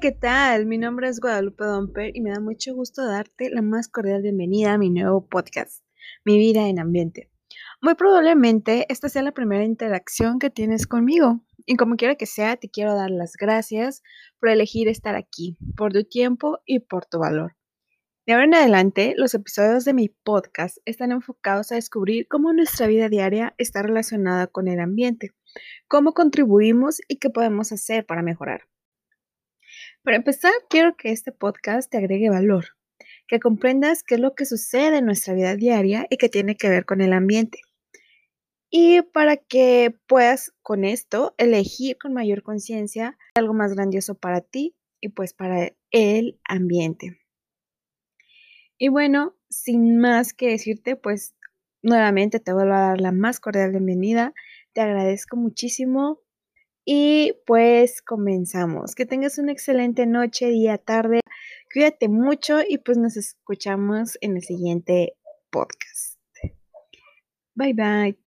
¿qué tal? Mi nombre es Guadalupe Domper y me da mucho gusto darte la más cordial bienvenida a mi nuevo podcast, Mi vida en ambiente. Muy probablemente esta sea la primera interacción que tienes conmigo y como quiera que sea, te quiero dar las gracias por elegir estar aquí, por tu tiempo y por tu valor. De ahora en adelante, los episodios de mi podcast están enfocados a descubrir cómo nuestra vida diaria está relacionada con el ambiente, cómo contribuimos y qué podemos hacer para mejorar. Para empezar, quiero que este podcast te agregue valor, que comprendas qué es lo que sucede en nuestra vida diaria y que tiene que ver con el ambiente. Y para que puedas con esto elegir con mayor conciencia algo más grandioso para ti y pues para el ambiente. Y bueno, sin más que decirte, pues nuevamente te vuelvo a dar la más cordial bienvenida. Te agradezco muchísimo y pues comenzamos. Que tengas una excelente noche, día, tarde. Cuídate mucho y pues nos escuchamos en el siguiente podcast. Bye bye.